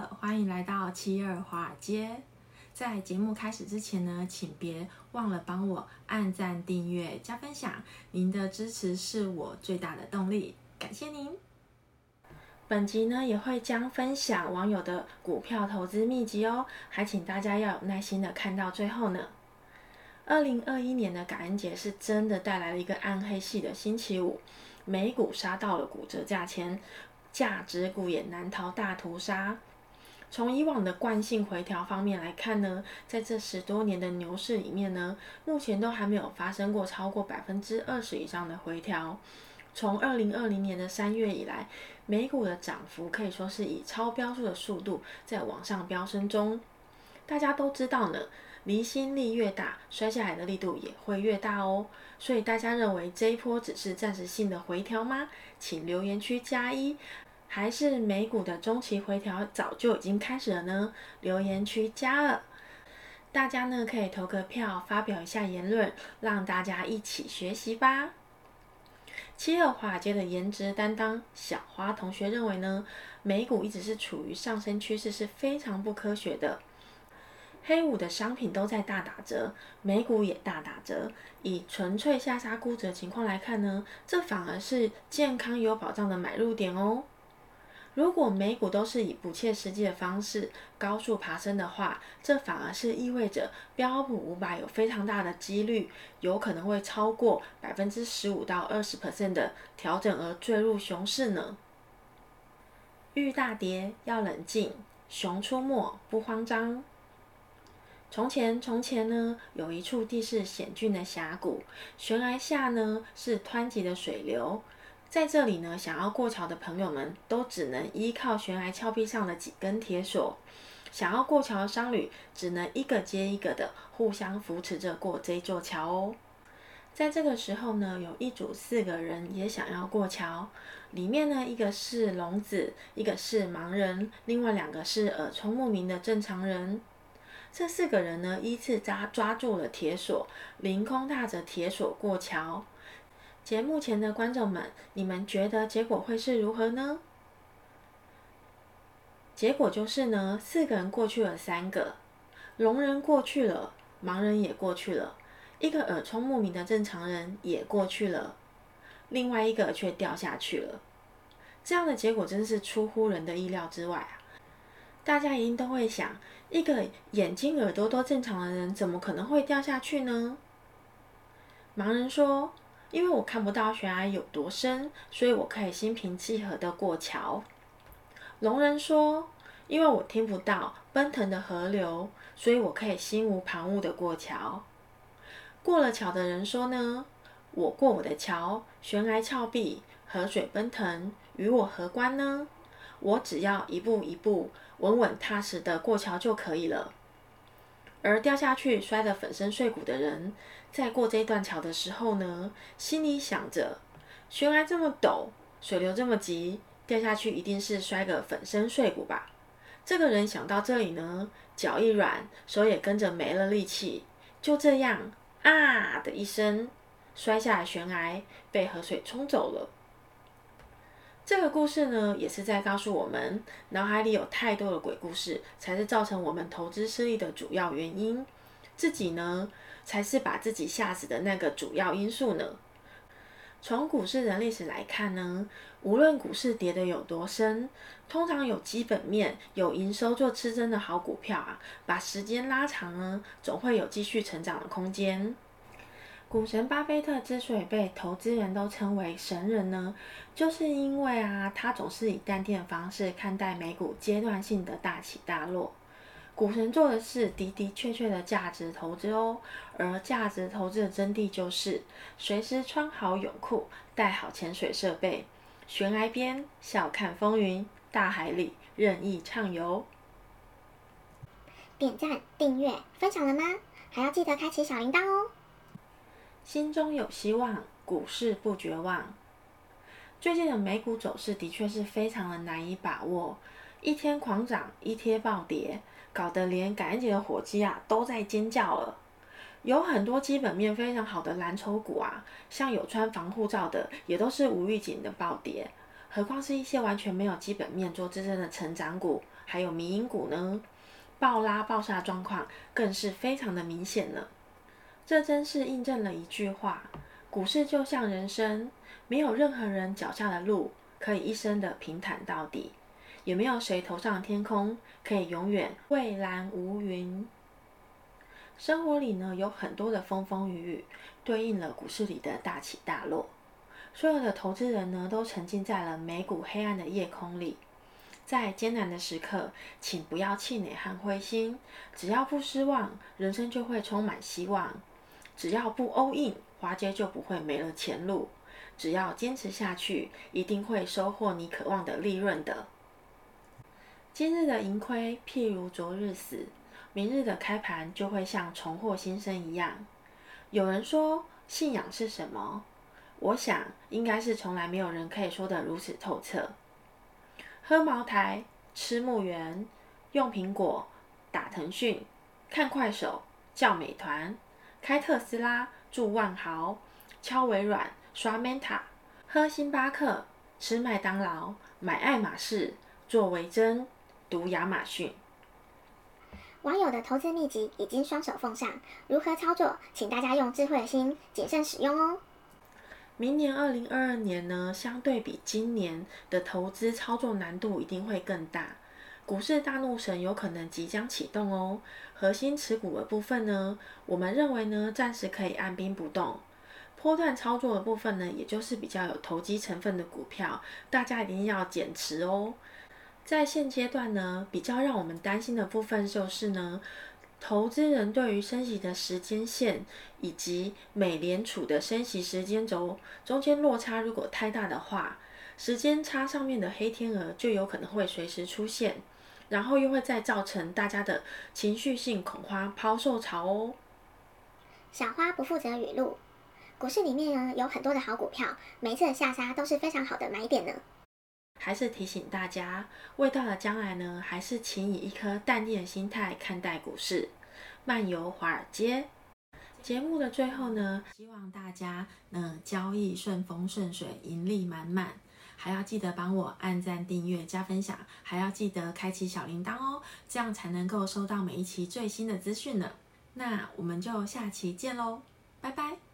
欢迎来到七二华尔街。在节目开始之前呢，请别忘了帮我按赞、订阅、加分享，您的支持是我最大的动力，感谢您。本集呢也会将分享网友的股票投资秘籍哦，还请大家要有耐心的看到最后呢。二零二一年的感恩节是真的带来了一个暗黑系的星期五，美股杀到了骨折价钱，价值股也难逃大屠杀。从以往的惯性回调方面来看呢，在这十多年的牛市里面呢，目前都还没有发生过超过百分之二十以上的回调。从二零二零年的三月以来，美股的涨幅可以说是以超标速的速度在往上飙升中。大家都知道呢。离心力越大，摔下来的力度也会越大哦。所以大家认为这一波只是暂时性的回调吗？请留言区加一。还是美股的中期回调早就已经开始了呢？留言区加二。大家呢可以投个票，发表一下言论，让大家一起学习吧。七二华尔街的颜值担当小花同学认为呢，美股一直是处于上升趋势，是非常不科学的。黑五的商品都在大打折，美股也大打折。以纯粹下杀估值的情况来看呢，这反而是健康有保障的买入点哦。如果美股都是以不切实际的方式高速爬升的话，这反而是意味着标普五百有非常大的几率，有可能会超过百分之十五到二十 percent 的调整而坠入熊市呢。遇大跌要冷静，熊出没不慌张。从前，从前呢，有一处地势险峻的峡谷，悬崖下呢是湍急的水流，在这里呢，想要过桥的朋友们都只能依靠悬崖峭壁上的几根铁索，想要过桥的商旅只能一个接一个的互相扶持着过这座桥哦。在这个时候呢，有一组四个人也想要过桥，里面呢，一个是聋子，一个是盲人，另外两个是耳聪目明的正常人。这四个人呢，依次抓抓住了铁索，凌空踏着铁索过桥。节目前的观众们，你们觉得结果会是如何呢？结果就是呢，四个人过去了三个，聋人过去了，盲人也过去了，一个耳聪目明的正常人也过去了，另外一个却掉下去了。这样的结果真是出乎人的意料之外啊！大家一定都会想，一个眼睛耳朵都正常的人，怎么可能会掉下去呢？盲人说：“因为我看不到悬崖有多深，所以我可以心平气和的过桥。”聋人说：“因为我听不到奔腾的河流，所以我可以心无旁骛的过桥。”过了桥的人说呢：“我过我的桥，悬崖峭壁，河水奔腾，与我何关呢？我只要一步一步。”稳稳踏实的过桥就可以了。而掉下去摔得粉身碎骨的人，在过这段桥的时候呢，心里想着：悬崖这么陡，水流这么急，掉下去一定是摔个粉身碎骨吧。这个人想到这里呢，脚一软，手也跟着没了力气，就这样啊的一声，摔下悬崖，被河水冲走了。这个故事呢，也是在告诉我们，脑海里有太多的鬼故事，才是造成我们投资失利的主要原因。自己呢，才是把自己吓死的那个主要因素呢。从股市的历史来看呢，无论股市跌得有多深，通常有基本面、有营收做支撑的好股票啊，把时间拉长呢，总会有继续成长的空间。股神巴菲特之所以被投资人都称为神人呢，就是因为啊，他总是以淡定的方式看待美股阶段性的大起大落。股神做的是的的确确的价值投资哦，而价值投资的真谛就是随时穿好泳裤，带好潜水设备，悬崖边笑看风云，大海里任意畅游。点赞、订阅、分享了吗？还要记得开启小铃铛哦。心中有希望，股市不绝望。最近的美股走势的确是非常的难以把握，一天狂涨，一天暴跌，搞得连感恩节的火鸡啊都在尖叫了。有很多基本面非常好的蓝筹股啊，像有穿防护罩的，也都是无预警的暴跌。何况是一些完全没有基本面做支撑的成长股，还有迷因股呢？暴拉暴杀状况更是非常的明显了。这真是印证了一句话：股市就像人生，没有任何人脚下的路可以一生的平坦到底，也没有谁头上的天空可以永远蔚蓝无云。生活里呢，有很多的风风雨雨，对应了股市里的大起大落。所有的投资人呢，都沉浸在了美股黑暗的夜空里。在艰难的时刻，请不要气馁和灰心，只要不失望，人生就会充满希望；只要不 all in，华街就不会没了前路；只要坚持下去，一定会收获你渴望的利润的。今日的盈亏，譬如昨日死。明日的开盘就会像重获新生一样。有人说，信仰是什么？我想应该是从来没有人可以说得如此透彻。喝茅台，吃木源，用苹果，打腾讯，看快手，叫美团，开特斯拉，住万豪，敲微软，刷 Meta，喝星巴克，吃麦当劳，买爱马仕，做维珍，读亚马逊。网友的投资秘籍已经双手奉上，如何操作，请大家用智慧的心谨慎使用哦。明年二零二二年呢，相对比今年的投资操作难度一定会更大，股市大怒神有可能即将启动哦。核心持股的部分呢，我们认为呢，暂时可以按兵不动。波段操作的部分呢，也就是比较有投机成分的股票，大家一定要减持哦。在现阶段呢，比较让我们担心的部分就是呢，投资人对于升息的时间线以及美联储的升息时间轴中间落差如果太大的话，时间差上面的黑天鹅就有可能会随时出现，然后又会再造成大家的情绪性恐慌抛售潮哦。小花不负责语录，股市里面呢有很多的好股票，每一次的下杀都是非常好的买点呢。还是提醒大家，未到的将来呢，还是请以一颗淡定的心态看待股市，漫游华尔街。节目的最后呢，希望大家能交易顺风顺水，盈利满满。还要记得帮我按赞、订阅、加分享，还要记得开启小铃铛哦，这样才能够收到每一期最新的资讯呢。那我们就下期见喽，拜拜。